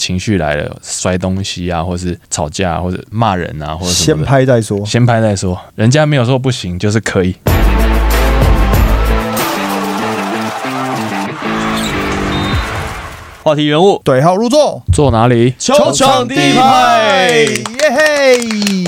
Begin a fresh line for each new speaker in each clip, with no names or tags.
情绪来了，摔东西啊，或是吵架，或者骂人啊，或者什
先拍再说。
先拍再说，人家没有说不行，就是可以。
话题人物，
对号入座，
坐哪里？
球场第一排。
耶嘿！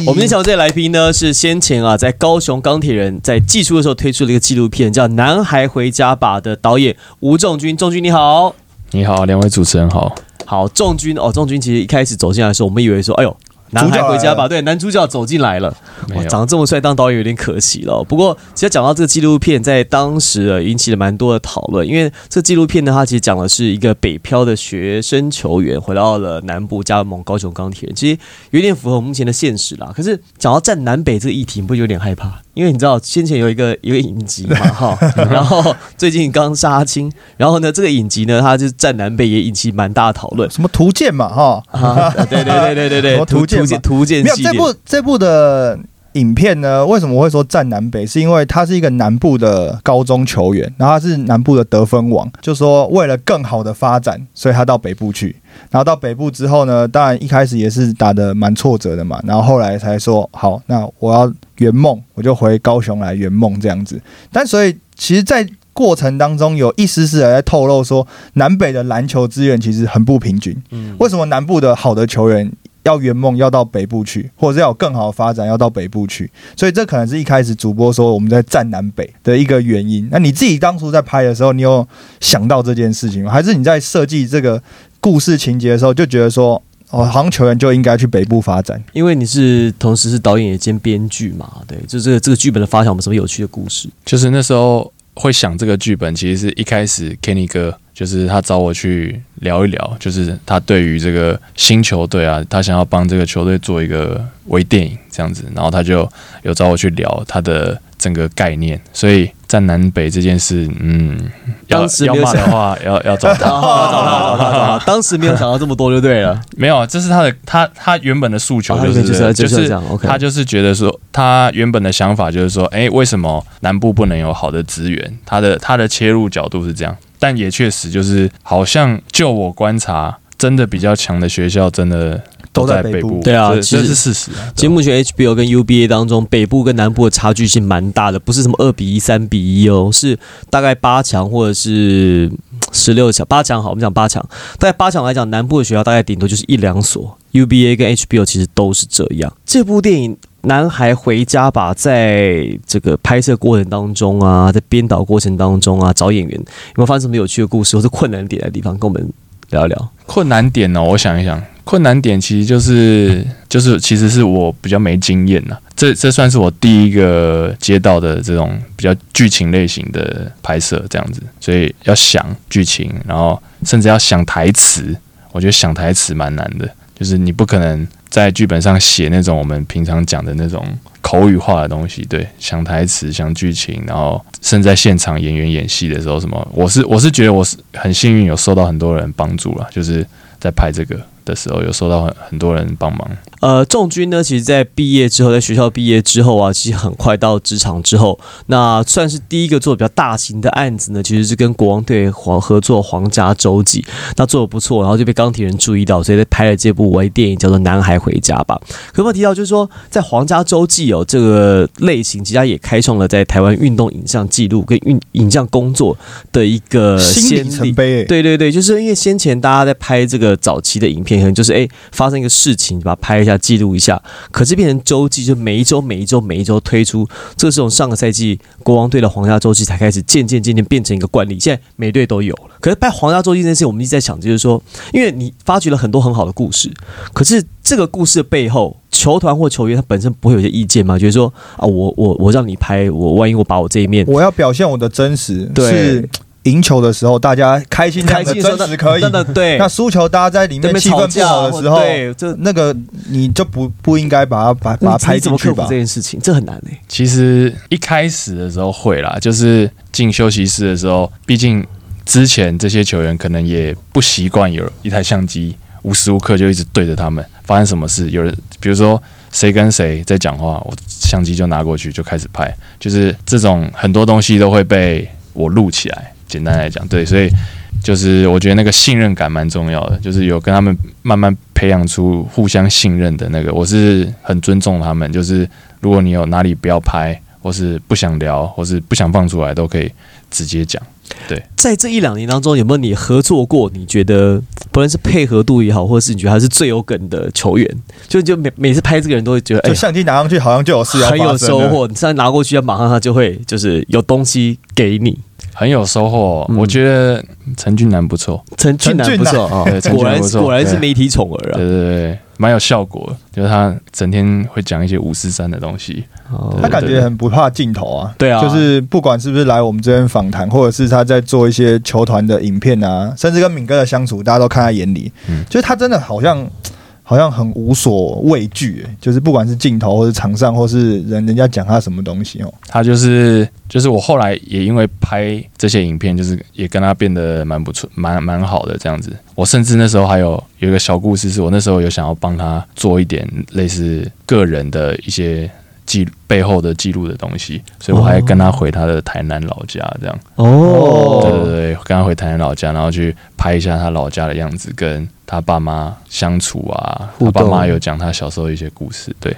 我们今天想这来宾呢，是先前啊，在高雄钢铁人在寄出的时候推出了一个纪录片，叫《男孩回家吧》的导演吴仲军。仲军你好，
你好，两位主持人好。
好，仲军哦，仲军其实一开始走进来的时候，我们以为说，哎呦。男孩回家吧，对，男主角走进来了，哇，长得这么帅，当导演有点可惜了哦。不过，其实讲到这个纪录片，在当时呃引起了蛮多的讨论，因为这纪录片呢，它其实讲的是一个北漂的学生球员回到了南部加盟高雄钢铁人，其实有点符合目前的现实啦。可是讲到站南北这个议题，你不会有点害怕？因为你知道先前有一个一个影集嘛，哈，然后最近刚杀青，然后呢，这个影集呢，它就是战南北也引起蛮大的讨论。
什么图鉴嘛，哈，
啊，对对对对对对，
图鉴
图鉴图鉴
没有，这部这部的影片呢？为什么会说站南北？是因为他是一个南部的高中球员，然后他是南部的得分王，就说为了更好的发展，所以他到北部去。然后到北部之后呢，当然一开始也是打的蛮挫折的嘛，然后后来才说好，那我要圆梦，我就回高雄来圆梦这样子。但所以其实，在过程当中有一丝丝的在透露说，南北的篮球资源其实很不平均。
嗯
为什么南部的好的球员要圆梦要到北部去，或者是要有更好的发展要到北部去？所以这可能是一开始主播说我们在站南北的一个原因。那你自己当初在拍的时候，你有想到这件事情吗？还是你在设计这个故事情节的时候就觉得说，哦，好像球员就应该去北部发展？
因为你是同时是导演也兼编剧嘛，对，就这个这个剧本的发想，有没有什么有趣的故事？
就是那时候会想这个剧本，其实是一开始 Kenny 哥就是他找我去聊一聊，就是他对于这个新球队啊，他想要帮这个球队做一个微电影这样子，然后他就有找我去聊他的整个概念，所以在南北这件事，嗯，要要骂的话，要要找他。
要找他，当时没有想到这么多就对了。
没有，这是他的他他原本的诉求就是、
就是
他就是觉得说，他原本的想法就是说，哎，为什么南部不能有好的资源？他的他的切入角度是这样，但也确实就是，好像就我观察，真的比较强的学校，真的
都在北部
部。
对啊
这这是事实啊。
其实目前 HBO 跟 UBA 当中，北部跟南部的差距是蛮大的，不是什么二比一、三比一哦，是大概八强或者是十六强。八强好，我们讲八强，大概八强来讲，南部的学校大概顶多就是一两所，UBA 跟 HBO 其实都是这样。这部电影。男孩回家吧，在这个拍摄过程当中啊，在编导过程当中啊，找演员有没有发生什么有趣的故事或者困难点的地方，跟我们聊一聊。
困难点呢、我想一想，困难点其实就是就是其实是我比较没经验呐、这这算是我第一个接到的这种比较剧情类型的拍摄这样子，所以要想剧情，然后甚至要想台词，我觉得想台词蛮难的，就是你不可能在剧本上写那种我们平常讲的那种口语化的东西，对，想台词、想剧情，然后甚至在现场演员演戏的时候，什么，我是我是觉得我是很幸运，有受到很多人帮助了，就是在拍这个的时候，有收到很很多人帮忙。
呃，仲军呢，其实在毕业之后，在学校毕业之后啊，其实很快到职场之后，那算是第一个做比较大型的案子呢，其实是跟国王队黄合作《皇家周记》，那做的不错，然后就被钢铁人注意到，所以在拍了这部微电影叫做《男孩回家吧》。可不可以提到，就是说在《皇家周记》哦这个类型，其实它也开创了在台湾运动影像记录跟运影像工作的一个先例。
里程碑、欸，
对对对，就是因为先前大家在拍这个早期的影片，可能就是哎发生一个事情，把它拍一下记录一下。可是变成周记，就每一周每一周每一周推出，这是从上个赛季国王队的皇家周记才开始渐渐渐渐变成一个惯例，现在每队都有了。可是拍皇家周记这件事，我们一直在想，就是说，因为你发掘了很多很好的故事，可是这个故事的背后，球团或球员他本身不会有些意见吗？就是说啊，我我我让你拍，我万一我把我这一面
我要表现我的真实，
对
是赢球的时候大家开心
开心的时候，
真实可以
真的对，
那输球大家在里面气氛不好的时候，
对，这
那个你就不不应该把它把把它拍进去吧
这？件事情？这很难诶、
其实一开始的时候会啦，就是进休息室的时候，毕竟之前这些球员可能也不习惯有一台相机无时无刻就一直对着他们，发生什么事，有人比如说谁跟谁在讲话，我相机就拿过去就开始拍，就是这种很多东西都会被我录起来。简单来讲，对，所以就是我觉得那个信任感蛮重要的，就是有跟他们慢慢培养出互相信任的那个，我是很尊重他们。就是如果你有哪里不要拍，或是不想聊，或是不想放出来，都可以直接讲。
对在这一两年当中，有没有你合作过？你觉得不论是配合度也好，或者是你觉得他是最有梗的球员，就就每每次拍这个人都会觉得，哎
就，相机拿上去好像就有事要
很有。收获。你现在拿过去，要马上他就会就是有东西给你。
很有收获。
嗯
我觉得陈俊南不错，
陈俊南不错啊果然
俊南不错
果然是
对
媒体宠儿
对
啊。
对对对，蛮有效果的。就是他整天会讲一些五四三的东西，
哦
他感觉很不怕镜头啊，
对啊
就是不管是不是来我们这边访谈，或者是他在做一些球团的影片啊，甚至跟敏哥的相处，大家都看在眼里。
嗯
就是他真的好像好像很无所畏惧、就是不管是镜头或者场上，或是人人家讲他什么东西哦，
他就是就是我后来也因为拍这些影片，就是也跟他变得蛮不错，蛮蛮好的这样子。我甚至那时候还有有一个小故事，是我那时候有想要帮他做一点类似个人的一些记背后的记录的东西，所以我还跟他回他的台南老家这样。
哦，
对对对，跟他回台南老家，然后去拍一下他老家的样子，跟他爸妈相处啊。他爸妈有讲他小时候一些故事，对，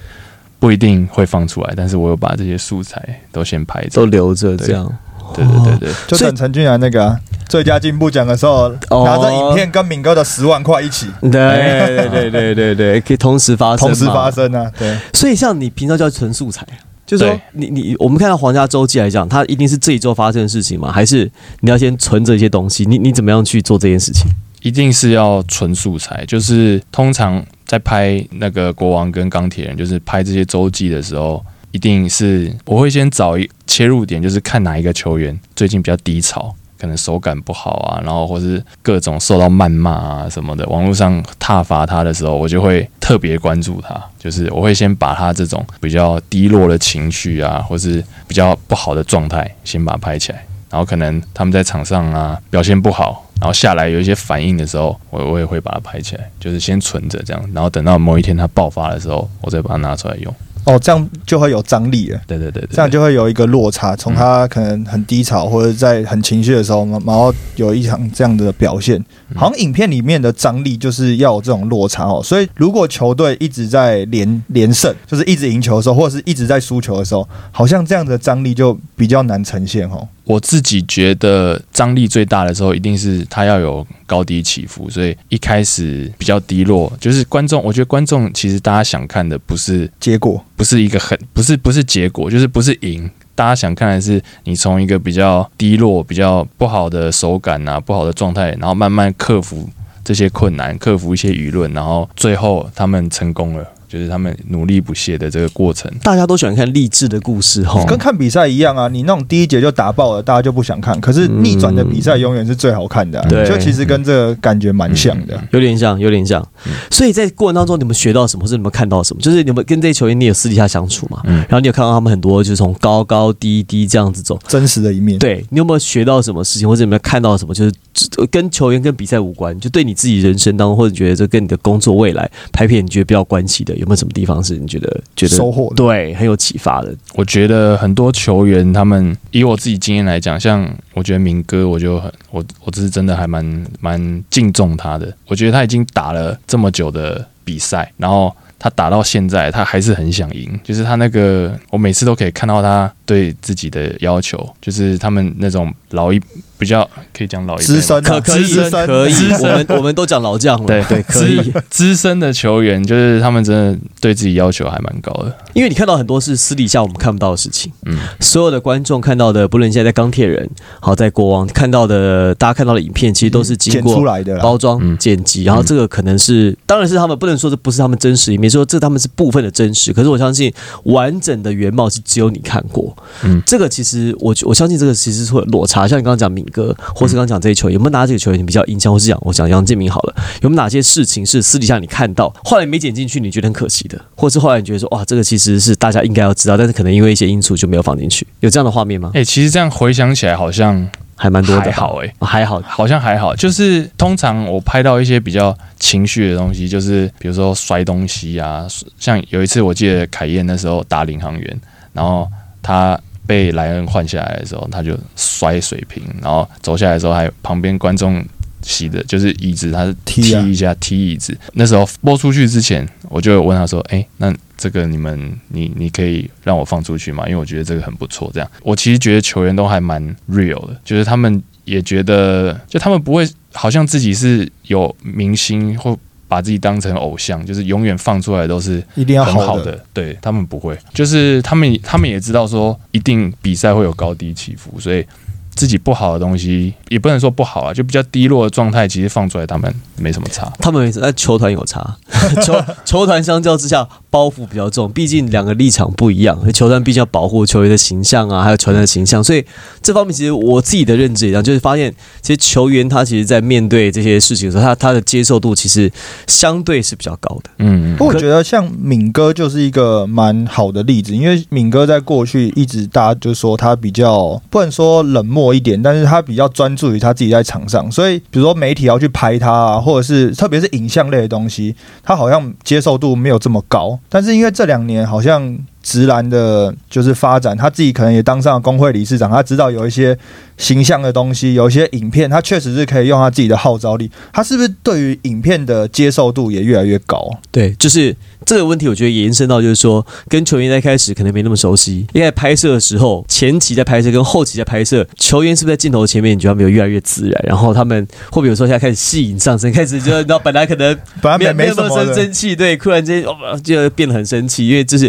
不一定会放出来，但是我有把这些素材都先拍着
都。留着这样。
对对对对，
就等陈俊然那个啊、最佳进步奖的时候，
哦
拿着影片跟敏哥的十万块一起
对对对对对对，可以 同时发生，
同时发。生啊，对，
所以像你平常叫纯素材，就是说
对
你你我们看到皇家周记来讲，它一定是这一周发生的事情吗？还是你要先存着一些东西？你你怎么样去做这件事情？
一定是要纯素材，就是通常在拍那个国王跟钢铁人，就是拍这些周记的时候，一定是我会先找一切入点，就是看哪一个球员最近比较低潮，可能手感不好啊，然后或是各种受到谩骂啊什么的，网络上挞伐他的时候，我就会特别关注他，就是我会先把他这种比较低落的情绪啊，或是比较不好的状态，先把它拍起来。然后可能他们在场上啊表现不好，然后下来有一些反应的时候，我我也会把它拍起来，就是先存着这样，然后等到某一天它爆发的时候，我再把它拿出来用。
哦，这样就会有张力了。
对对对对，
这样就会有一个落差，从他可能很低潮或者在很情绪的时候，然后有一场这样的表现，好像影片里面的张力就是要有这种落差哦。所以如果球队一直在连连胜，就是一直赢球的时候，或者是一直在输球的时候，好像这样的张力就比较难呈现哦。
我自己觉得张力最大的时候，一定是他要有高低起伏，所以一开始比较低落，就是观众，我觉得观众其实大家想看的不是
结果
不是一个很不是不是结果，就是不是赢。大家想看的是你从一个比较低落、比较不好的手感啊、不好的状态，然后慢慢克服这些困难，克服一些舆论，然后最后他们成功了，就是他们努力不懈的这个过程。
大家都喜欢看励志的故事哈。
跟看比赛一样啊，你那种第一节就打爆了，大家就不想看。可是逆转的比赛永远是最好看的、啊，
对
就其实跟这个感觉蛮像的。
有点像，有点像。所以在过程当中，你们学到什么，或者你们看到什么？就是你们跟这些球员，你有私底下相处嘛？
嗯
然后你有看到他们很多，就是从高高低低这样子走。
真实的一面，
对你有没有学到什么事情，或者有没有看到什么，就是呃跟球员跟比赛无关，就对你自己人生当中，或者觉得这跟你的工作未来拍片，你觉得比较关系的，有没有什么地方是你觉得觉得
收获的。
对很有启发的？
我觉得很多球员，他们以我自己经验来讲，像我觉得明哥，我就很我我这是真的还蛮蛮敬重他的。我觉得他已经打了这么久的比赛，然后他打到现在，他还是很想赢。就是他那个，我每次都可以看到他对自己的要求，就是他们那种老一比较可以讲老一辈
资深啊
可可以
资深
可以我们 我们都讲老将了，
对
对，可以。
资资深的球员，就是他们真的对自己要求还蛮高的。
因为你看到很多是私底下我们看不到的事情，
嗯，
所有的观众看到的，不论现在在钢铁人，好在国王看到的，大家看到的影片，其实都是经过
出来的。
包装、
嗯
剪辑，然后这个可能是，当然是他们不能说这不是他们真实一面，说这他们是部分的真实。可是我相信完整的原貌是只有你看过。
嗯
这个其实我我相信这个其实是会有落差。像你刚刚讲敏哥，或是刚刚讲这些球员，有没有拿这个球员你比较印象，或是讲我讲杨建明好了，有没有哪些事情是私底下你看到，后来没剪进去，你觉得很可惜的，或是后来你觉得说哇，这个其实是大家应该要知道，但是可能因为一些因素就没有放进去，有这样的画面吗？
哎、其实这样回想起来，好像
还蛮多的，
还好哎、
哦还好，
好像还好，就是通常我拍到一些比较情绪的东西，就是比如说摔东西啊，像有一次我记得凯燕那时候打领航员，然后他被莱恩换下来的时候，他就摔水瓶，然后走下来的时候，还有旁边观众席的，就是椅子，他是
踢
一下踢椅子。那时候播出去之前，我就问他说：“哎、那这个你们你你可以让我放出去吗？因为我觉得这个很不错。”这样，我其实觉得球员都还蛮 real 的，就是他们也觉得，就他们不会好像自己是有明星或。把自己当成偶像，就是永远放出来都是
一定要
很好
的。
对他们不会，就是他们他们也知道说一定比赛会有高低起伏，所以自己不好的东西也不能说不好啊，就比较低落的状态，其实放出来他们没什么差。
他们在球团有差，球球团相较之下包袱比较重，毕竟两个立场不一样，球团毕竟要保护球员的形象啊，还有球员的形象，所以这方面其实我自己的认知也一样，就是发现其实球员他其实在面对这些事情的时候，他他的接受度其实相对是比较高的。
嗯，
不过我觉得像敏哥就是一个蛮好的例子，因为敏哥在过去一直大家就说他比较不能说冷漠一点，但是他比较专注于他自己在场上，所以比如说媒体要去拍他啊，或者是特别是影像类的东西，他好像接受度没有这么高。但是因为这两年好像直男的就是发展，他自己可能也当上了工会理事长，他知道有一些形象的东西，有一些影片，他确实是可以用他自己的号召力，他是不是对于影片的接受度也越来越高？
对，就是这个问题，我觉得延伸到就是说，跟球员在开始可能没那么熟悉，因为拍摄的时候，前期在拍摄跟后期在拍摄，球员是不是在镜头前面，你觉得他们有越来越自然？然后他们会不会有时候现在开始戏瘾上升，开始就你知道本来可能
本来没没
没有那么
什么
生生气，对，突然间哦就变得很生气，因为就是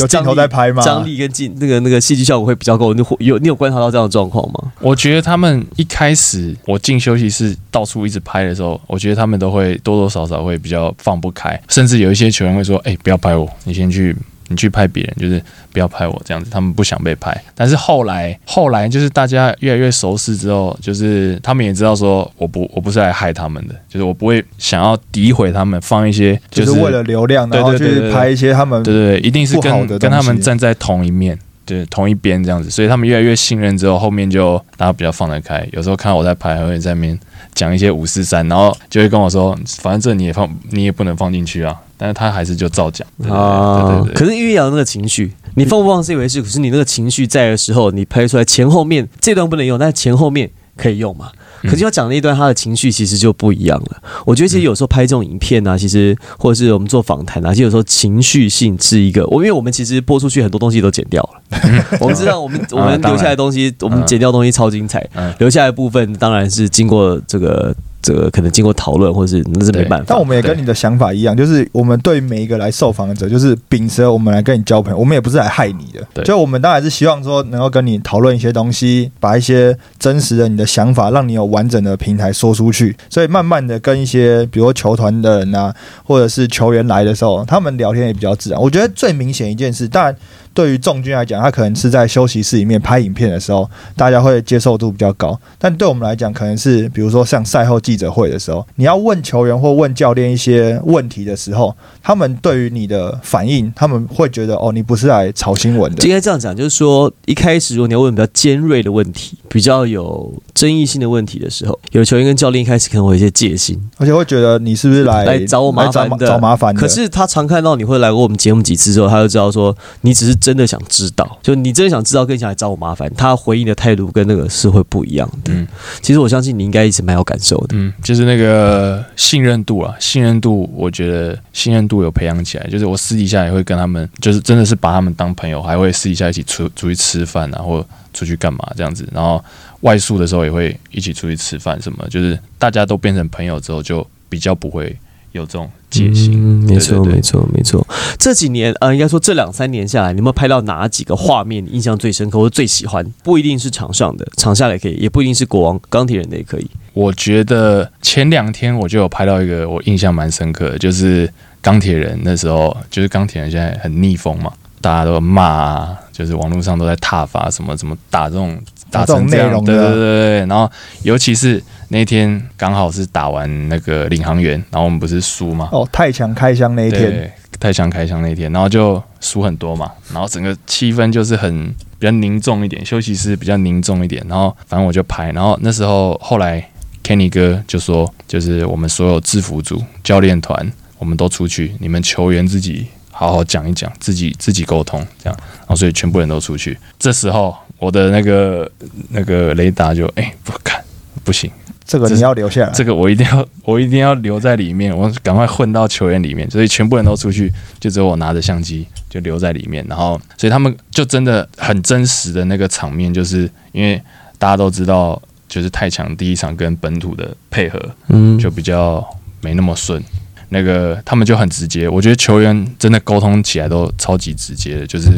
有镜头在拍吗？
张力跟镜那个那个戏剧效果会比较够。你会有你有观察到这样的状况吗？
我觉得他们一开始我进休息室到处一直拍的时候，我觉得他们都会多多少少会比较放不开，甚至有一些球员会说：“哎、不要拍我，你先去。”你去拍别人，就是不要拍我这样子，他们不想被拍。但是后来，后来就是大家越来越熟识之后，就是他们也知道说，我不，我不是来害他们的，就是我不会想要诋毁他们，放一些
就是是为了流量，然后去拍一些他们
对对对，一定是跟跟他们站在同一面，对同一边这样子，所以他们越来越信任之后，后面就大家比较放得开。有时候看到我在拍，还会在那边讲一些五四三，然后就会跟我说，反正这你也放，你也不能放进去啊。但是他还是就照讲，啊对对对
可是因为要有那个情绪，你放不放是一回事，可是你那个情绪在的时候，你拍出来前后面这段不能用，但是前后面可以用嘛。
嗯
可是要讲那一段，他的情绪其实就不一样了。我觉得其实有时候拍这种影片啊，其实或者是我们做访谈啊，其实有时候情绪性是一个，我因为我们其实播出去很多东西都剪掉了，我们知道我们我们留下来的东西，我们剪掉的东西超精彩，
嗯。
留下来的部分当然是经过这个这个可能经过讨论，或者是那是没办法
但我。们也跟你的想法一样，就是我们对每一个来受访者，就是秉持我们来跟你交朋友，我们也不是来害你的。
对
就我们当然是希望说能够跟你讨论一些东西，把一些真实的你的想法，让你有完整的平台说出去。所以慢慢的跟一些比如说球团的人啊，或者是球员来的时候，他们聊天也比较自然。我觉得最明显一件事，当然对于众军来讲，他可能是在休息室里面拍影片的时候，大家会接受度比较高。但对我们来讲，可能是比如说像赛后记者会的时候，你要问球员或问教练一些问题的时候，他们对于你的反应，他们会觉得哦，你不是来炒新闻的
应。该这样讲，就是说一开始如果你要问比较尖锐的问题、比较有争议性的问题的时候，有球员跟教练一开始可能会有一些戒心，
而且会觉得你是不是来
来找我麻烦的
找找麻烦的。
可是他常看到你会来过我们节目几次之后，他就知道说你只是真的想知道，就你真的想知道，更想来找我麻烦。他回应的态度跟那个是会不一样的。
嗯
其实我相信你应该一直蛮有感受的。
嗯，就是那个信任度啊，信任度，我觉得信任度有培养起来。就是我私底下也会跟他们，就是真的是把他们当朋友，还会私底下一起出出去吃饭啊，或出去干嘛这样子。然后外宿的时候也会一起出去吃饭什么，就是大家都变成朋友之后，就比较不会有这种戒心。
嗯，没错，没错，没错。这几年，呃，应该说这两三年下来，你有没有拍到哪几个画面你印象最深刻或者最喜欢？不一定是场上的，场下的也可以，也不一定是国王钢铁人的也可以。
我觉得前两天我就有拍到一个我印象蛮深刻的，就是钢铁人那时候，就是钢铁人现在很逆风嘛，大家都骂啊，就是网络上都在挞伐什么怎么打这种打成这样，
这种内容的
对对对对。然后尤其是那天刚好是打完那个领航员，然后我们不是输吗，
哦，太强开箱那一天，
对，太强开箱那一天，然后就输很多嘛，然后整个气氛就是很比较凝重一点，休息室比较凝重一点，然后反正我就拍，然后那时候后来 Kenny 哥就说，就是我们所有制服组、教练团，我们都出去，你们球员自己好好讲一讲，自己自己沟通这样，然后所以全部人都出去，这时候我的那个那个雷达就哎、不看不行。
这个你要留下来。
这个我一定要，我一定要留在里面，我赶快混到球员里面，所以全部人都出去，就只有我拿着相机就留在里面。然后，所以他们就真的很真实的那个场面，就是因为大家都知道，就是太强第一场跟本土的配合
嗯，
就比较没那么顺。那个他们就很直接，我觉得球员真的沟通起来都超级直接的，就是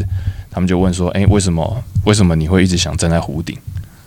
他们就问说：“诶，为什么为什么你会一直想站在湖顶？”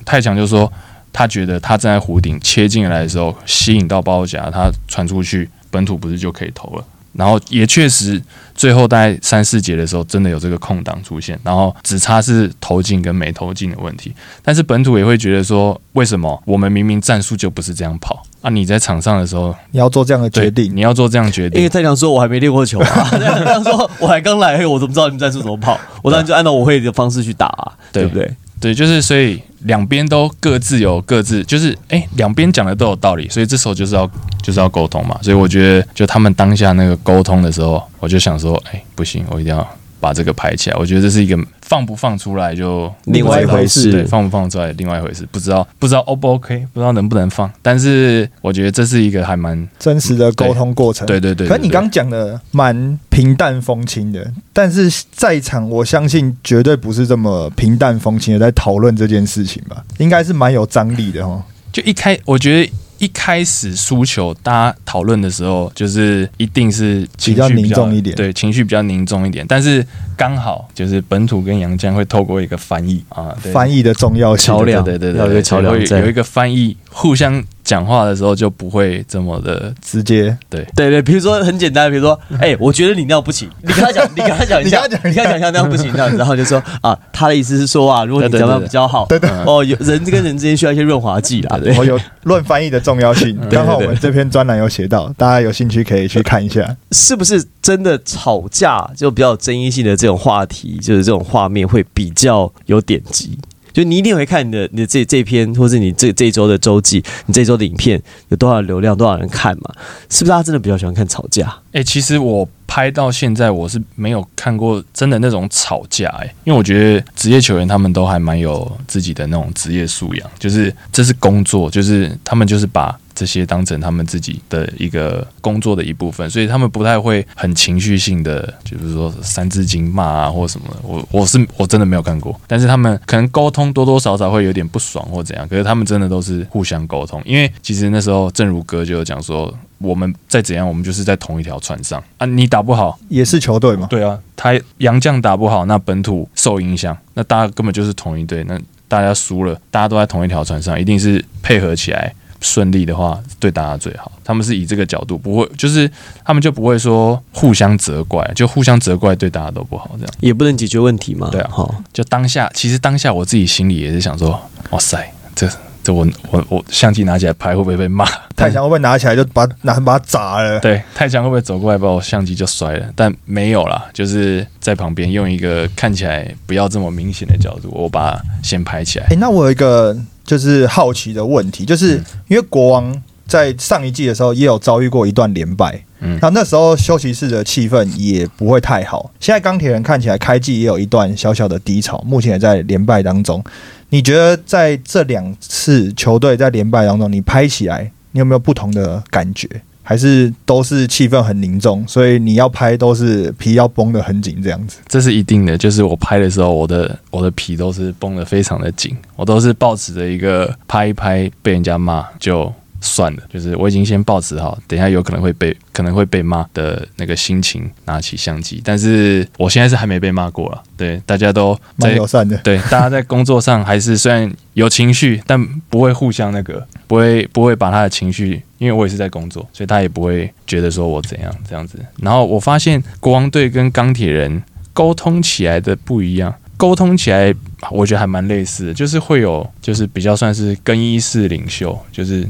太强就说他觉得他站在弧顶切进来的时候，吸引到包夹，他传出去本土不是就可以投了。然后也确实，最后大概三四节的时候，真的有这个空档出现，然后只差是投进跟没投进的问题。但是本土也会觉得说，为什么我们明明战术就不是这样跑啊？你在场上的时候，
你要做这样的决定，
你要做这样决定，
因为太强说我还没练过球啊，太强说我还刚来，我怎么知道你们战术怎么跑？我当然就按照我会的方式去打、啊，
对
对不对？
对，就是所以两边都各自有各自，就是哎，两边讲的都有道理，所以这时候就是要就是要沟通嘛。所以我觉得，就他们当下那个沟通的时候，我就想说，哎，不行，我一定要把这个排起来。我觉得这是一个放不放出来就
另外一回事
对，放不放出来另外一回事，不知道不知道 O 不 OK，不知道能不能放。但是我觉得这是一个还蛮
真实的沟通过程。
对对对。
可是你
对
刚讲的蛮平淡风轻的，但是在场我相信绝对不是这么平淡风轻的在讨论这件事情吧，应该是蛮有张力的哦。
就一开，我觉得一开始输球，大家讨论的时候，就是一定是情绪
比较凝重一点。
对，情绪比较凝重一点。但是刚好就是本土跟杨江会透过一个翻译啊，对。
翻译的重要性，
桥梁
对对对
有一个桥梁在
有一个翻译，互相讲话的时候就不会这么的
直接。
对。
对对，比如说很简单，比如说，哎、我觉得你那样不行，你跟他讲，你跟他讲一下，
你跟他讲一下。
你跟他讲一下那样不行，这样，然后就说 啊，他的意思是说啊，如果你讲
对对对
的比较好，
对对
哦，有人跟人之间需要一些润滑剂啦，对
哦有乱翻译的重要性，
嗯
刚好我们这篇专栏有写到，大家有兴趣可以去看一下。
是不是真的吵架就比较有争议性的这种话题，就是这种画面会比较有点击？就你一定会看你的你的这这篇，或是你这这周的周记，你这周的影片有多少流量，多少人看嘛？是不是大家真的比较喜欢看吵架？
哎、其实我拍到现在，我是没有看过真的那种吵架，哎，因为我觉得职业球员他们都还蛮有自己的那种职业素养，就是这是工作，就是他们就是把这些当成他们自己的一个工作的一部分，所以他们不太会很情绪性的，就是说三字经骂啊或什么的。我我是我真的没有看过，但是他们可能沟通多多少少会有点不爽或怎样，可是他们真的都是互相沟通，因为其实那时候正如哥就有讲说。我们再怎样，我们就是在同一条船上啊！你打不好，
也是球队嘛，
对啊，他洋将打不好，那本土受影响，那大家根本就是同一队，那大家输了，大家都在同一条船上，一定是配合起来顺利的话，对大家最好。他们是以这个角度，不会就是他们就不会说互相责怪，就互相责怪对大家都不好，这样
也不能解决问题嘛？
对啊
好，
就当下，其实当下我自己心里也是想说，哇塞，这这我我我相机拿起来拍会不会被骂？
太强会不会拿起来就把拿把它砸了？
对，太强会不会走过来把我相机就摔了？但没有啦，就是在旁边用一个看起来不要这么明显的角度，我把它先拍起来
哎、。那我有一个就是好奇的问题，就是
嗯
因为国王在上一季的时候也有遭遇过一段连败，
嗯
那那时候休息室的气氛也不会太好。现在钢铁人看起来开季也有一段小小的低潮，目前也在连败当中。你觉得在这两次球队在连败当中，你拍起来你有没有不同的感觉？还是都是气氛很凝重，所以你要拍都是皮要绷得很紧这样子？
这是一定的，就是我拍的时候，我的我的皮都是绷得非常的紧，我都是抱持着一个拍一拍被人家骂就算了，就是我已经先抱持好，等一下有可能会被可能会被骂的那个心情，拿起相机。但是我现在是还没被骂过了，对，大家都在
蛮友善的。
对，大家在工作上还是虽然有情绪，但不会互相那个，不会不会把他的情绪，因为我也是在工作，所以他也不会觉得说我怎样这样子。然后我发现国王队跟钢铁人沟通起来的不一样，沟通起来我觉得还蛮类似的，就是会有就是比较算是更衣室领袖，就是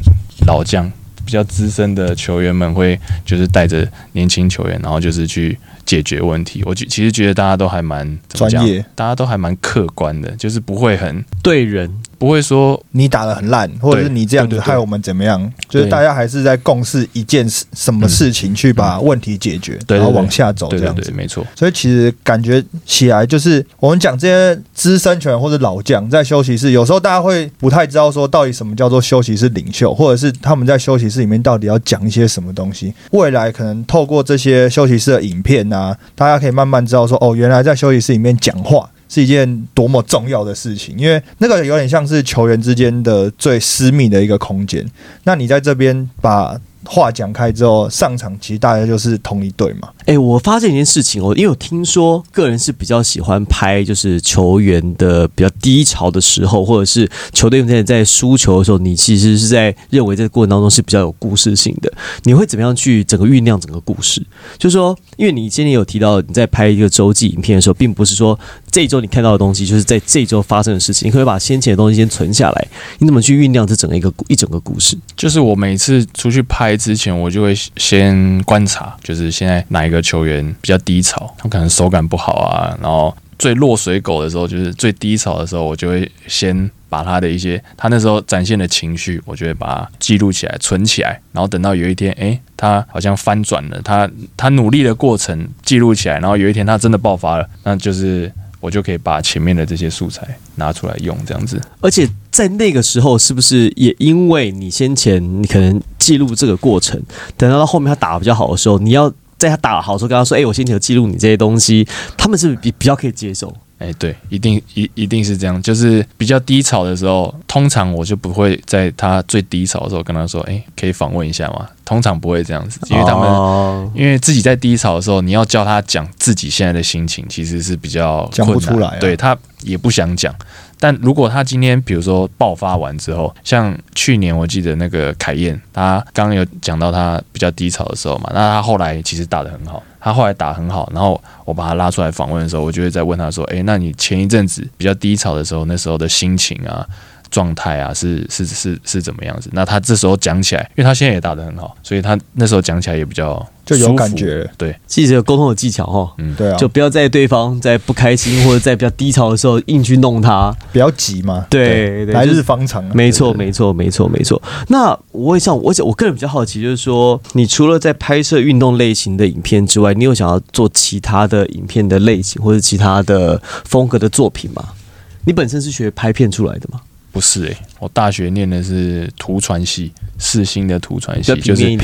老将。比较资深的球员们会就是带着年轻球员，然后就是去解决问题。我觉其实觉得大家都还蛮怎么讲
专业，
大家都还蛮客观的，就是不会很
对人
不会说
你打的很烂，或者是你这样子害我们怎么样，就是大家还是在共事一件事什么事情去把问题解决，然后往下走这样子。
没错，
所以其实感觉起来，就是我们讲这些资深球员或者老将在休息室，有时候大家会不太知道说到底什么叫做休息室领袖，或者是他们在休息室里面到底要讲一些什么东西。未来可能透过这些休息室的影片啊，大家可以慢慢知道说，哦，原来在休息室里面讲话。是一件多么重要的事情，因为那个有点像是球员之间的最私密的一个空间。那你在这边把话讲开之后，上场其实大家就是同一队嘛。
哎、我发现一件事情哦，因为我听说个人是比较喜欢拍，就是球员的比较低潮的时候，或者是球队在在输球的时候，你其实是在认为这个过程当中是比较有故事性的。你会怎么样去整个酝酿整个故事？就是说，因为你今天有提到你在拍一个周记影片的时候，并不是说这周你看到的东西就是在这周发生的事情，你可以把先前的东西先存下来。你怎么去酝酿这整个一个一整个故事？
就是我每次出去拍之前，我就会先观察，就是现在哪一个球员比较低潮，他可能手感不好啊，然后最落水狗的时候，就是最低潮的时候，我就会先把他的一些他那时候展现的情绪，我就会把它记录起来、存起来，然后等到有一天，诶，他好像翻转了，他他努力的过程记录起来，然后有一天他真的爆发了，那就是我就可以把前面的这些素材拿出来用，这样子。
而且在那个时候，是不是也因为你先前你可能记录这个过程，等到到后面他打比较好的时候，你要在他打好的时候跟他说：“哎、我先前有记录你这些东西。”他们是不是比比较可以接受？
哎，对，一定一一定是这样。就是比较低潮的时候，通常我就不会在他最低潮的时候跟他说：“哎，可以访问一下吗？”通常不会这样子，因为他们、
哦
因为自己在低潮的时候，你要叫他讲自己现在的心情，其实是比较
讲不
困难
出来啊
对他也不想讲。但如果他今天比如说爆发完之后，像去年我记得那个凯燕，他刚刚有讲到他比较低潮的时候嘛，那他后来其实打得很好，他后来打很好，然后我把他拉出来访问的时候，我就会再问他说：“诶，那你前一阵子比较低潮的时候，那时候的心情啊？”状态啊，是是是是怎么样子？那他这时候讲起来，因为他现在也打得很好，所以他那时候讲起来也比较
就有感觉
对，
记者有沟通的技巧哈，
嗯，
对啊，
就不要在对方在不开心或者在比较低潮的时候硬去弄他。
不要急嘛，
对对，
来日方长啊。
没错，没错，没错，没错。那我也想，我想，我个人比较好奇，就是说，你除了在拍摄运动类型的影片之外，你有想要做其他的影片的类型或者其他的风格的作品吗？你本身是学拍片出来的吗？
不是诶、我大学念的是图传系，四星的图传系就是偏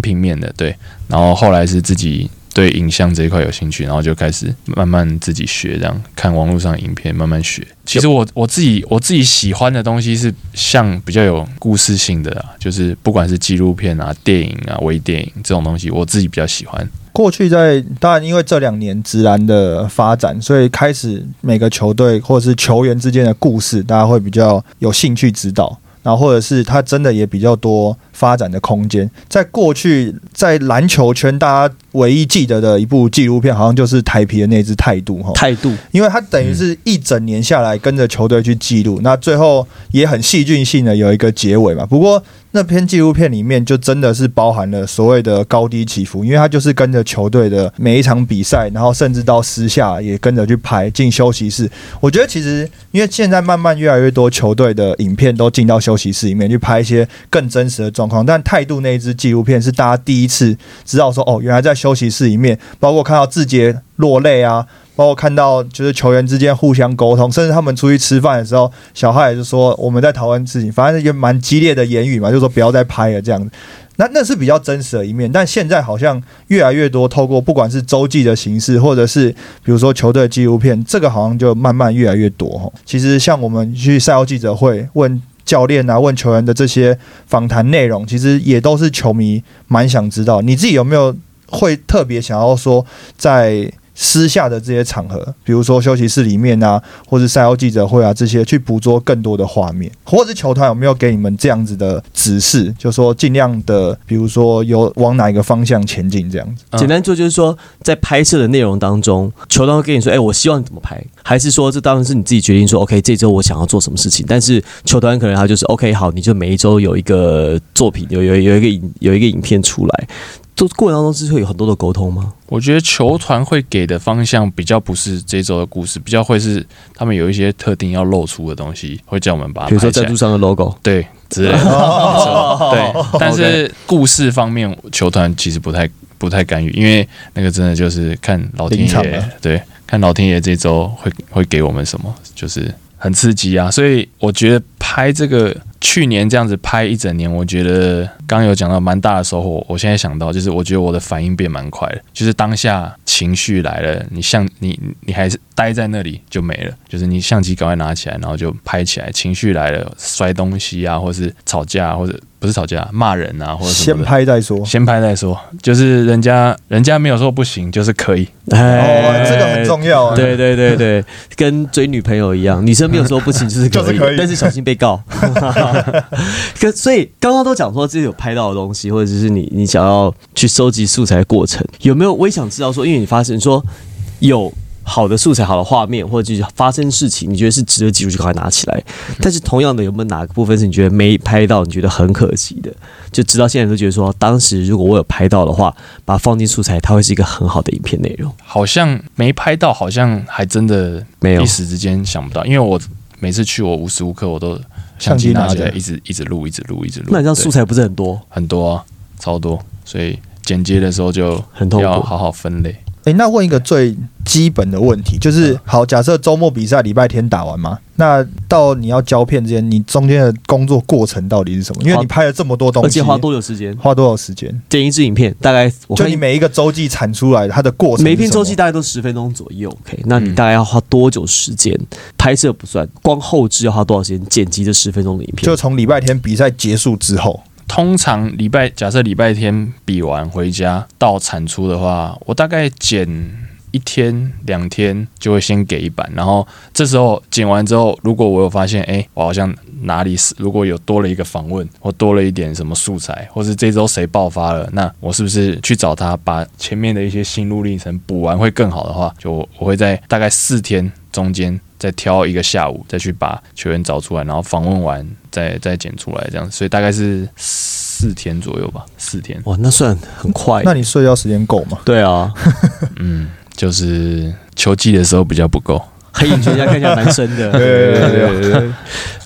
平面的，对。然后后来是自己对影像这一块有兴趣，然后就开始慢慢自己学，这样看网络上影片慢慢学。其实我我自己我自己喜欢的东西是像比较有故事性的啊，就是不管是纪录片啊、电影啊、微电影这种东西，我自己比较喜欢。
过去在当然因为这两年直男的发展，所以开始每个球队或者是球员之间的故事，大家会比较有兴趣知道。然后或者是他真的也比较多发展的空间。在过去，在篮球圈，大家唯一记得的一部纪录片，好像就是台皮的那支态度哈。
态度
因为他等于是一整年下来跟着球队去记录，那最后也很戏剧性的有一个结尾嘛。不过那篇纪录片里面就真的是包含了所谓的高低起伏，因为他就是跟着球队的每一场比赛，然后甚至到私下也跟着去拍进休息室。我觉得其实因为现在慢慢越来越多球队的影片都进到休息室里面去拍一些更真实的状况，但态度那一支纪录片是大家第一次知道说哦，原来在休息室里面，包括看到志杰落泪啊。包括看到就是球员之间互相沟通，甚至他们出去吃饭的时候，小孩也是说我们在讨论事情，反正一个蛮激烈的言语嘛，就说不要再拍了这样子。那那是比较真实的一面，但现在好像越来越多透过不管是周记的形式，或者是比如说球队纪录片，这个好像就慢慢越来越多哈。其实像我们去赛后记者会问教练啊、问球员的这些访谈内容，其实也都是球迷蛮想知道。你自己有没有会特别想要说在私下的这些场合，比如说休息室里面啊，或者赛后记者会啊这些，去捕捉更多的画面，或者是球团有没有给你们这样子的指示，就说尽量的，比如说有往哪一个方向前进这样子。
简单说就是说，在拍摄的内容当中，球团会跟你说：“哎、我希望怎么拍。”还是说这当然是你自己决定说：“OK，这周我想要做什么事情。”但是球团可能他就是 “OK，好，你就每一周有一个作品，有有有一个影有一个影片出来。”做过程当中是会有很多的沟通吗？
我觉得球团会给的方向比较不是这周的故事，比较会是他们有一些特定要露出的东西，会叫我们把
比如说赞助。商的 logo，
对之类的，对，但是故事方面，球团其实不太不太干预，因为那个真的就是看老天爷对，看老天爷这周会会给我们什么，就是很刺激啊。所以我觉得拍这个去年这样子拍一整年，我觉得刚刚有讲到蛮大的收获。我现在想到就是，我觉得我的反应变蛮快的，就是当下情绪来了，你像你你还是待在那里就没了，就是你相机赶快拿起来，然后就拍起来。情绪来了，摔东西啊，或是吵架，或者不是吵架，骂人啊，或者什
先。拍再说。
先拍再说，就是人家人家没有说不行，就是可以。
哦，这个很重要啊。
对对对对，跟追女朋友一样，女生没有说不行就是可以，
就是可以
但是小心被告。可所以刚刚都讲说自己有拍到的东西，或者是你你想要去收集素材的过程，有没有？我也想知道说，因为你发现说有。好的素材、好的画面，或者就是发生事情，你觉得是值得记录，就赶快拿起来。但是同样的，有没有哪个部分是你觉得没拍到，你觉得很可惜的？就直到现在都觉得说，当时如果我有拍到的话，把它放进素材，它会是一个很好的影片内容。
好像没拍到，好像还真的
没有
一时之间想不到，因为我每次去，我无时无刻我都相机拿起来，一直一直录，一直录，一直录。对
那你这样素材不是很多？
很多啊，超多，所以剪接的时候就
很痛苦。
要好好分类。
哎、那问一个最基本的问题，就是好，假设周末比赛礼拜天打完嘛，那到你要胶片之间，你中间的工作过程到底是什么？因为你拍了这么多东西，
而且花多久时间？
花多少时间？
剪一支影片大概我
就你每一个周记产出来的它的过程
每一篇周记大概都十分钟左右，OK？那你
嗯
大概要花多久时间？拍摄不算，光后置要花多少时间？剪辑这十分钟的影片
就从礼拜天比赛结束之后，
通常礼拜假设礼拜天比完回家到产出的话，我大概剪一天两天就会先给一版，然后这时候剪完之后，如果我有发现，哎、我好像哪里是如果有多了一个访问，或多了一点什么素材，或是这周谁爆发了，那我是不是去找他把前面的一些心路历程补完会更好的话，就我会在大概四天中间。再挑一个下午，再去把球员找出来，然后访问完，再再剪出来，这样，所以大概是四天左右吧，四天。
哇，那算很快。
那你睡觉时间够吗？
对啊，
嗯，就是球季的时候比较不够。
黑影全家看起来蛮深的。
对对对对对，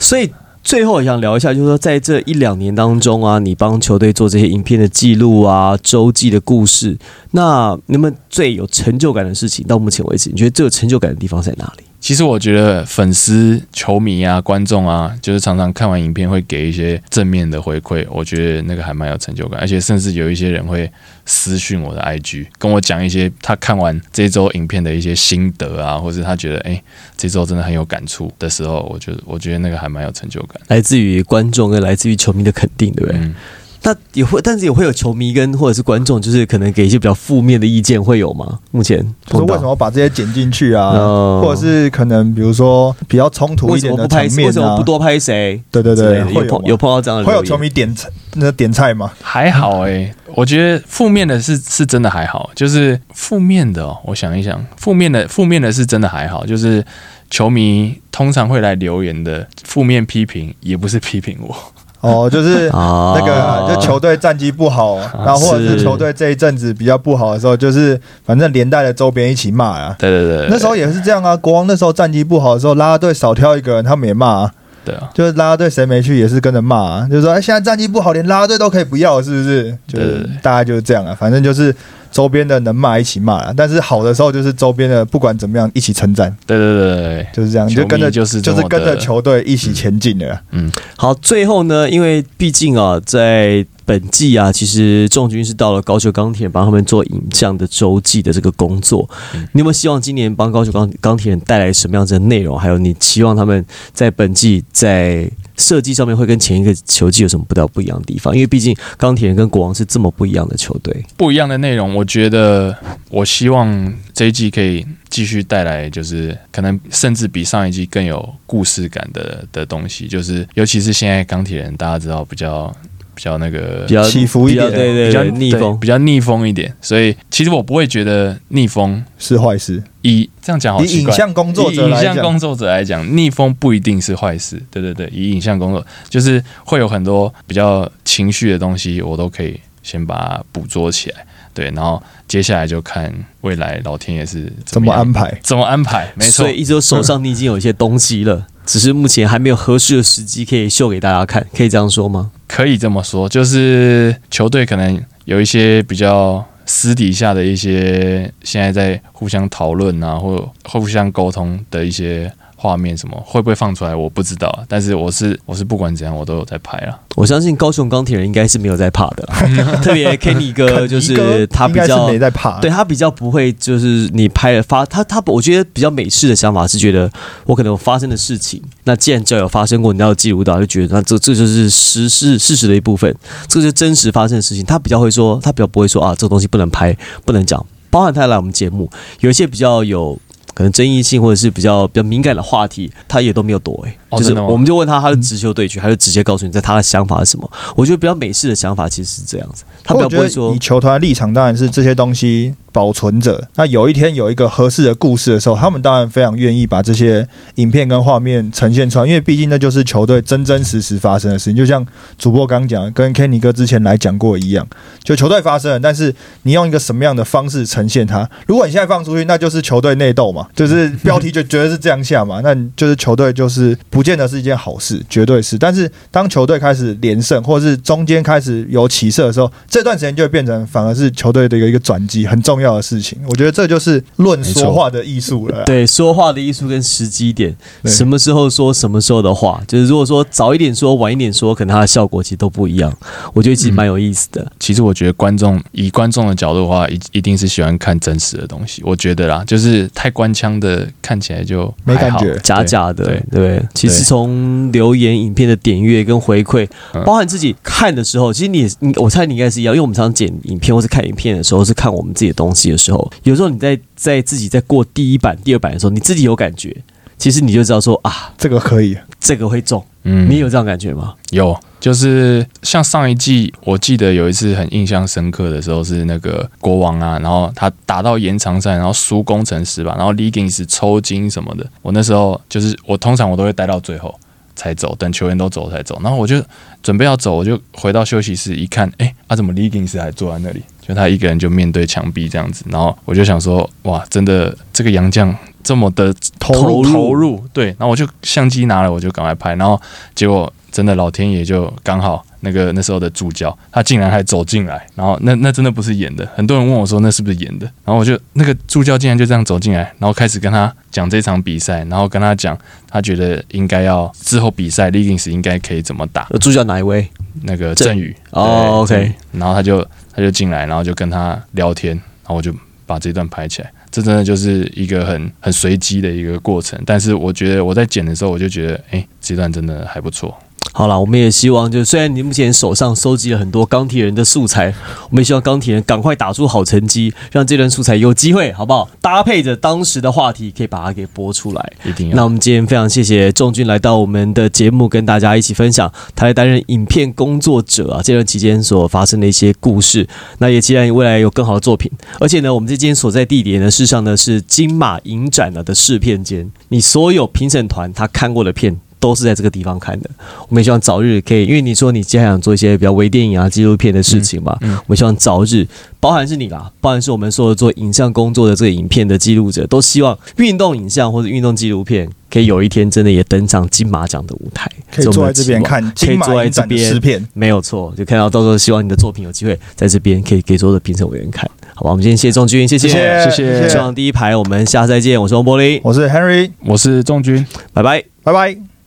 所以最后也想聊一下，就是说在这一两年当中啊，你帮球队做这些影片的记录啊、周记的故事，那你们最有成就感的事情，到目前为止，你觉得最有成就感的地方在哪里？
其实我觉得粉丝、球迷啊、观众啊，就是常常看完影片会给一些正面的回馈，我觉得那个还蛮有成就感，而且甚至有一些人会私讯我的 IG，跟我讲一些他看完这周影片的一些心得啊，或者他觉得哎、这周真的很有感触的时候，我觉得我觉得那个还蛮有成就感。
来自于观众跟来自于球迷的肯定，对不对？
嗯，
那也会，但是也会有球迷跟或者是观众，就是可能给一些比较负面的意见，会有吗？目前
就是为什么把这些剪进去啊？
哦
或者是可能比如说比较冲突
为
一点的
什么不拍？
场面啊
为什么不？多拍谁？
对对对，
有
会有
碰有碰到这样的
会有球迷点菜那点菜吗？
还好哎、我觉得负面的是是真的还好，就是负面的、哦，我想一想，负面的负面的是真的还好，就是球迷通常会来留言的负面批评，也不是批评我，
哦，就是
啊
那个就球队战绩不好，然后或者是
是
球队这一阵子比较不好的时候，就是反正连带的周边一起骂啊。
对对对，
那时候也是这样啊，国王那时候战绩不好的时候，啦啦队少挑一个人，他们也骂啊。
对啊，
就是啦啦队谁没去也是跟着骂啊，就是说哎，现在战绩不好，连啦啦队都可以不要，是不是？就是大概就是这样啊，反正就是周边的能骂一起骂了，但是好的时候就是周边的不管怎么样一起称赞，
对对对对，
就是这样，就跟着
就是
就是跟着球队一起前进的啊。
嗯，
好，最后呢，因为毕竟啊，在本季啊，其实众军是到了高球钢铁帮他们做影像的周记的这个工作。
嗯
你有没有希望今年帮高球钢钢铁人带来什么样子的内容？还有你期望他们在本季在设计上面会跟前一个球季有什么不到不一样的地方？因为毕竟钢铁人跟国王是这么不一样的球队。
不一样的内容，我觉得我希望这一季可以继续带来，就是可能甚至比上一季更有故事感的的东西，就是尤其是现在钢铁人，大家知道比较比较那个
比较
起伏一点
对对
比较，
逆风
比较逆风一点，所以其实我不会觉得逆风。
是坏事。
以这样讲好
以影
奇怪，
像工作
以影
者来讲，
像工作者来讲，逆风不一定是坏事。对对对，以影像工作就是会有很多比较情绪的东西，我都可以先把它捕捉起来。对，然后接下来就看未来老天爷是
怎么安排？
怎么安排？没错
所以，一直说手上你已经有一些东西了，只是目前还没有合适的时机可以秀给大家看，可以这样说吗？
可以这么说，就是球队可能有一些比较私底下的一些，现在在互相讨论啊，或互相沟通的一些画面，什么会不会放出来，我不知道啊。但是我是我是不管怎样，我都有在拍啊。
我相信高雄钢铁人应该是没有在怕的啦，特别 Kenny 哥就是他比较
没在怕，
对他比较不会，就是你拍了发他他，我觉得比较美式的想法是觉得我可能有发生的事情，那既然只要有发生过，你要记录到，就觉得那这这就是实事事实的一部分，这就是真实发生的事情。他比较会说，他比较不会说啊，这个东西不能拍，不能讲。包含他来我们节目，有一些比较有可能争议性或者是比较比较敏感的话题，他也都没有躲诶、就是我们就问他他的直球对决，他就直接告诉你在他的想法是什么。我觉得比较美式的想法其实是这样子，他不会说
以球团立场，当然是这些东西保存着。那有一天有一个合适的故事的时候，他们当然非常愿意把这些影片跟画面呈现出来，因为毕竟那就是球队真真实实发生的事情。就像主播刚讲，跟 Kenny 哥之前来讲过一样，就球队发生了，但是你用一个什么样的方式呈现它？如果你现在放出去，那就是球队内斗嘛，就是标题就绝对是这样下嘛，那就是球队就是不见得是一件好事，绝对是。但是当球队开始连胜，或者是中间开始有起色的时候，这段时间就会变成反而是球队的一个一个转机，很重要的事情。我觉得这就是论说话的艺术了。
对说话的艺术跟时机点，什么时候说什么时候的话，就是如果说早一点说，晚一点说，可能它的效果其实都不一样。我觉得其实蛮有意思的。
其实我觉得观众以观众的角度的话，一一定是喜欢看真实的东西。我觉得啦，就是太官腔的，看起来就
没感觉
假假的，
对
对？其实从留言、影片的点阅跟回馈，
嗯
包含自己看的时候，其实你也你我猜你应该是一样，因为我们常常剪影片或是看影片的时候，是看我们自己的东西的时候，有时候你在在自己在过第一版、第二版的时候，你自己有感觉，其实你就知道说啊，
这个可以，
这个会中。
嗯
你有这样感觉吗？
有，就是像上一季，我记得有一次很印象深刻的时候是那个国王啊，然后他打到延长赛，然后输工程师吧，然后 Leggings 抽筋什么的。我那时候就是我通常我都会待到最后才走，等球员都走才走。然后我就准备要走，我就回到休息室一看，哎、啊怎么 Leggings 还坐在那里？就他一个人就面对墙壁这样子。然后我就想说，哇，真的这个杨绛这么的
投
入
投入，对，然后我就相机拿了，我就赶快拍，然后结果真的老天爷就刚好那个那时候的助教，他竟然还走进来，然后那那真的不是演的，很多人问我说那是不是演的，然后我就那个助教竟然就这样走进来，然后开始跟他讲这场比赛，然后跟他讲他觉得应该要之后比赛 Legins 应该可以怎么打，
呃助教哪一位？
那个
郑
振宇
哦 OK
然后他就他就进来，然后就跟他聊天，然后我就把这段拍起来。这真的就是一个很很随机的一个过程，但是我觉得我在剪的时候，我就觉得，哎、这段真的还不错。
好了，我们也希望，就虽然你目前手上收集了很多钢铁人的素材，我们也希望钢铁人赶快打出好成绩，让这段素材有机会，好不好？搭配着当时的话题，可以把它给播出来。
一定要。
那我们今天非常谢谢仲军来到我们的节目，跟大家一起分享他在担任影片工作者啊这段期间所发生的一些故事。那也期待未来有更好的作品。而且呢，我们这间所在地点呢，事实上呢是金马影展呢的试片间，你所有评审团他看过的片。都是在这个地方看的，我们也希望早日可以，因为你说你接下来想做一些比较微电影啊、纪录片的事情嘛，
嗯嗯
我们希望早日，包含是你啦，包含是我们所有做影像工作的这个影片的记录者，都希望运动影像或者运动纪录片可以有一天真的也登上金马奖的舞台，
可以坐在这边看
可以
金马
坐在这边
试片。
没有错，就看到到时候希望你的作品有机会在这边可以给所有的评审委员看，好吧？我们今天谢谢仲军，谢谢
谢谢
谢
谢
希望第一排我们下次再见，我是王柏林，
我是 Henry，
我是仲军。
拜拜。
拜拜。